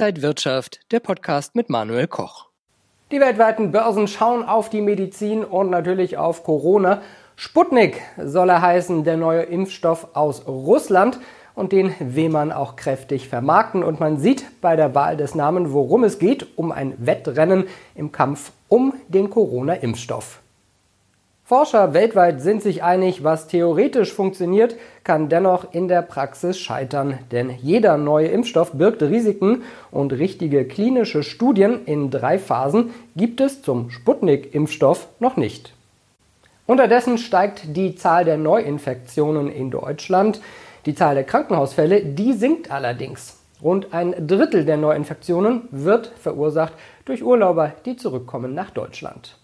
Inside Wirtschaft, der Podcast mit Manuel Koch. Die weltweiten Börsen schauen auf die Medizin und natürlich auf Corona. Sputnik soll er heißen, der neue Impfstoff aus Russland und den will man auch kräftig vermarkten. Und man sieht bei der Wahl des Namens, worum es geht, um ein Wettrennen im Kampf um den Corona-Impfstoff. Forscher weltweit sind sich einig, was theoretisch funktioniert, kann dennoch in der Praxis scheitern. Denn jeder neue Impfstoff birgt Risiken und richtige klinische Studien in drei Phasen gibt es zum Sputnik-Impfstoff noch nicht. Unterdessen steigt die Zahl der Neuinfektionen in Deutschland. Die Zahl der Krankenhausfälle, die sinkt allerdings. Rund ein Drittel der Neuinfektionen wird verursacht durch Urlauber, die zurückkommen nach Deutschland.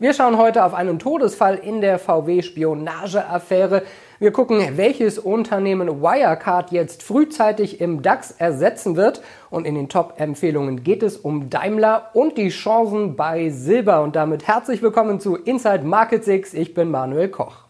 Wir schauen heute auf einen Todesfall in der VW-Spionage-Affäre. Wir gucken, welches Unternehmen Wirecard jetzt frühzeitig im DAX ersetzen wird. Und in den Top-Empfehlungen geht es um Daimler und die Chancen bei Silber. Und damit herzlich willkommen zu Inside Market 6. Ich bin Manuel Koch.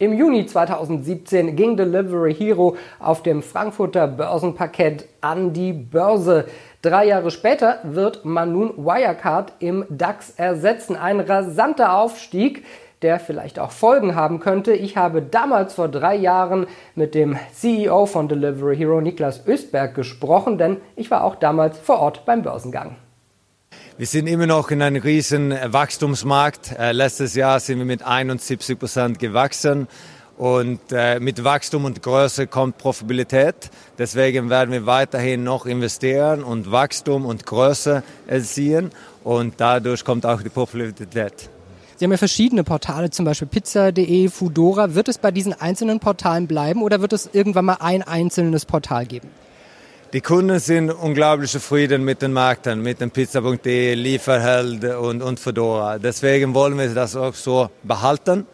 Im Juni 2017 ging Delivery Hero auf dem Frankfurter Börsenparkett an die Börse. Drei Jahre später wird man nun Wirecard im DAX ersetzen. Ein rasanter Aufstieg, der vielleicht auch Folgen haben könnte. Ich habe damals vor drei Jahren mit dem CEO von Delivery Hero, Niklas Östberg, gesprochen, denn ich war auch damals vor Ort beim Börsengang. Wir sind immer noch in einem riesen Wachstumsmarkt. Äh, letztes Jahr sind wir mit 71 Prozent gewachsen. Und äh, mit Wachstum und Größe kommt Profitabilität. Deswegen werden wir weiterhin noch investieren und Wachstum und Größe erzielen. Und dadurch kommt auch die Profitabilität. Sie haben ja verschiedene Portale, zum Beispiel pizza.de, Foodora. Wird es bei diesen einzelnen Portalen bleiben oder wird es irgendwann mal ein einzelnes Portal geben? Die Kunden sind unglaublich zufrieden mit den Märkten, mit dem Pizza.de, Lieferheld und, und Fedora. Deswegen wollen wir das auch so behalten.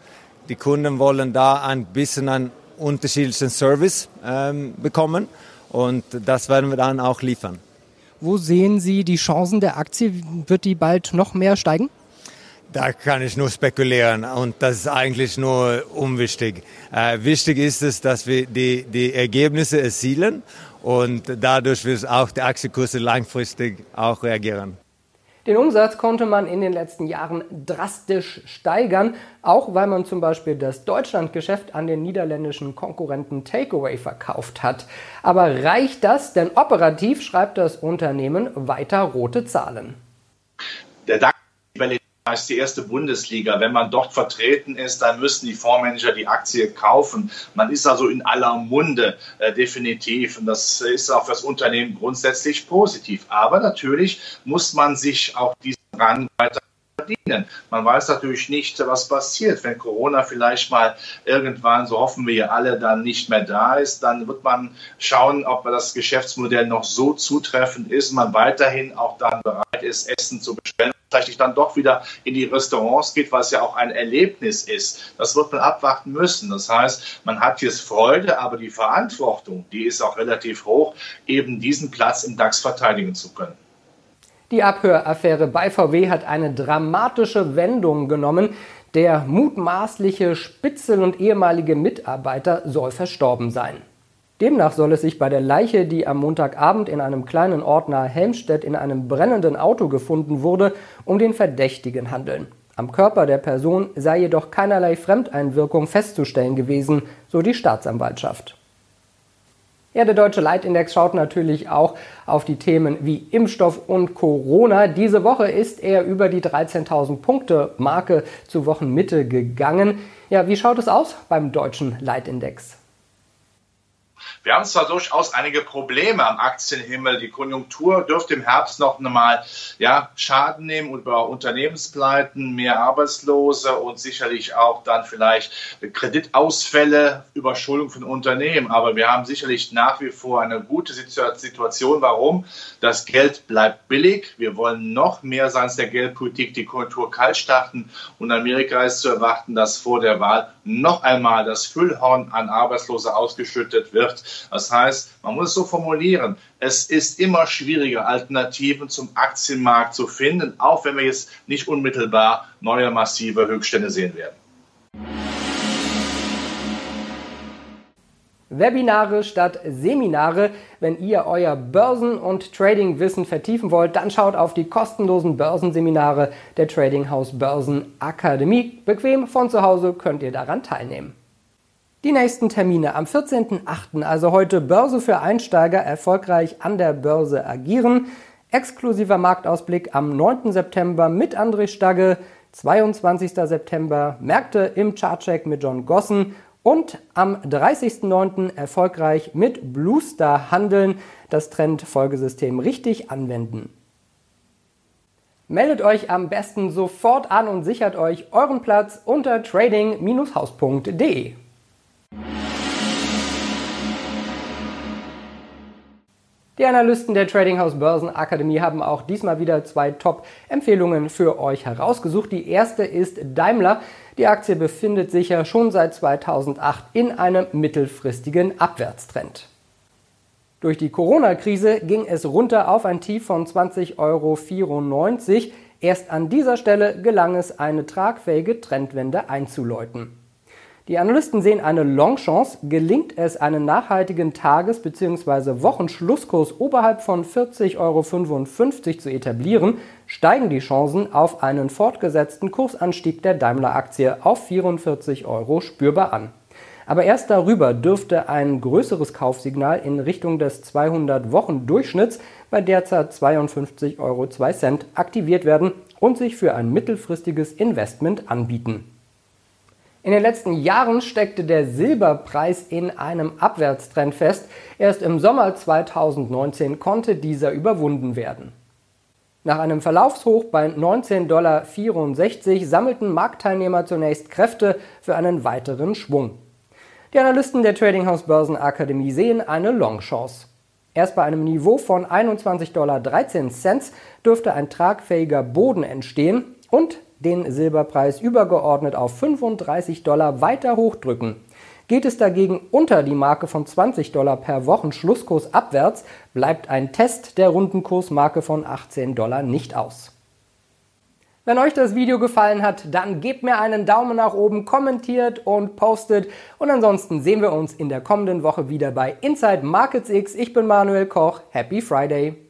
Die Kunden wollen da ein bisschen einen unterschiedlichen Service ähm, bekommen und das werden wir dann auch liefern. Wo sehen Sie die Chancen der Aktie? Wird die bald noch mehr steigen? Da kann ich nur spekulieren und das ist eigentlich nur unwichtig. Äh, wichtig ist es, dass wir die, die Ergebnisse erzielen und dadurch wird auch die Aktienkurse langfristig auch reagieren. Den Umsatz konnte man in den letzten Jahren drastisch steigern, auch weil man zum Beispiel das Deutschlandgeschäft an den niederländischen Konkurrenten Takeaway verkauft hat. Aber reicht das? Denn operativ schreibt das Unternehmen weiter rote Zahlen. Der DAX heißt die erste Bundesliga. Wenn man dort vertreten ist, dann müssen die Fondsmanager die Aktie kaufen. Man ist also in aller Munde äh, definitiv und das ist auch für das Unternehmen grundsätzlich positiv. Aber natürlich muss man sich auch diesen Rang weiter verdienen. Man weiß natürlich nicht, was passiert. Wenn Corona vielleicht mal irgendwann, so hoffen wir ja alle, dann nicht mehr da ist, dann wird man schauen, ob das Geschäftsmodell noch so zutreffend ist man weiterhin auch dann bereit ist, Essen zu bestellen vielleicht dann doch wieder in die Restaurants geht, was ja auch ein Erlebnis ist. Das wird man abwarten müssen. Das heißt, man hat jetzt Freude, aber die Verantwortung, die ist auch relativ hoch, eben diesen Platz im DAX verteidigen zu können. Die Abhöraffäre bei VW hat eine dramatische Wendung genommen. Der mutmaßliche Spitzel und ehemalige Mitarbeiter soll verstorben sein. Demnach soll es sich bei der Leiche, die am Montagabend in einem kleinen Ort nahe Helmstedt in einem brennenden Auto gefunden wurde, um den Verdächtigen handeln. Am Körper der Person sei jedoch keinerlei Fremdeinwirkung festzustellen gewesen, so die Staatsanwaltschaft. Ja, der deutsche Leitindex schaut natürlich auch auf die Themen wie Impfstoff und Corona. Diese Woche ist er über die 13.000 Punkte Marke zur Wochenmitte gegangen. Ja, wie schaut es aus beim deutschen Leitindex? Wir haben zwar durchaus einige Probleme am Aktienhimmel. Die Konjunktur dürfte im Herbst noch einmal ja, Schaden nehmen über Unternehmenspleiten, mehr Arbeitslose und sicherlich auch dann vielleicht Kreditausfälle, Überschuldung von Unternehmen. Aber wir haben sicherlich nach wie vor eine gute Situation. Warum? Das Geld bleibt billig. Wir wollen noch mehr seitens der Geldpolitik die Konjunktur kalt starten. Und Amerika ist zu erwarten, dass vor der Wahl noch einmal das Füllhorn an Arbeitslose ausgeschüttet wird. Das heißt, man muss es so formulieren, es ist immer schwieriger, Alternativen zum Aktienmarkt zu finden, auch wenn wir jetzt nicht unmittelbar neue massive Höchststände sehen werden. Webinare statt Seminare. Wenn ihr euer Börsen- und Trading-Wissen vertiefen wollt, dann schaut auf die kostenlosen Börsenseminare der Trading House Börsen Akademie. Bequem von zu Hause könnt ihr daran teilnehmen. Die nächsten Termine am 14.08., also heute Börse für Einsteiger, erfolgreich an der Börse agieren. Exklusiver Marktausblick am 9. September mit André Stagge, 22. September Märkte im Chartcheck mit John Gossen und am 30.09. erfolgreich mit Bluestar handeln, das Trendfolgesystem richtig anwenden. Meldet euch am besten sofort an und sichert euch euren Platz unter trading-haus.de. Die Analysten der Trading House Börsen Akademie haben auch diesmal wieder zwei Top-Empfehlungen für euch herausgesucht. Die erste ist Daimler. Die Aktie befindet sich ja schon seit 2008 in einem mittelfristigen Abwärtstrend. Durch die Corona-Krise ging es runter auf ein Tief von 20,94 Euro. Erst an dieser Stelle gelang es, eine tragfähige Trendwende einzuläuten. Die Analysten sehen eine Longchance. Gelingt es, einen nachhaltigen Tages- bzw. Wochenschlusskurs oberhalb von 40,55 Euro zu etablieren, steigen die Chancen auf einen fortgesetzten Kursanstieg der Daimler-Aktie auf 44 Euro spürbar an. Aber erst darüber dürfte ein größeres Kaufsignal in Richtung des 200-Wochen-Durchschnitts bei derzeit 52,02 Euro aktiviert werden und sich für ein mittelfristiges Investment anbieten. In den letzten Jahren steckte der Silberpreis in einem Abwärtstrend fest. Erst im Sommer 2019 konnte dieser überwunden werden. Nach einem Verlaufshoch bei 19,64 Dollar sammelten Marktteilnehmer zunächst Kräfte für einen weiteren Schwung. Die Analysten der Trading House Börsenakademie sehen eine Longchance. Erst bei einem Niveau von 21,13 Dollar dürfte ein tragfähiger Boden entstehen und den Silberpreis übergeordnet auf 35 Dollar weiter hochdrücken. Geht es dagegen unter die Marke von 20 Dollar per Wochen Schlusskurs abwärts, bleibt ein Test der runden Kursmarke von 18 Dollar nicht aus. Wenn euch das Video gefallen hat, dann gebt mir einen Daumen nach oben, kommentiert und postet. Und ansonsten sehen wir uns in der kommenden Woche wieder bei Inside Markets X. Ich bin Manuel Koch. Happy Friday!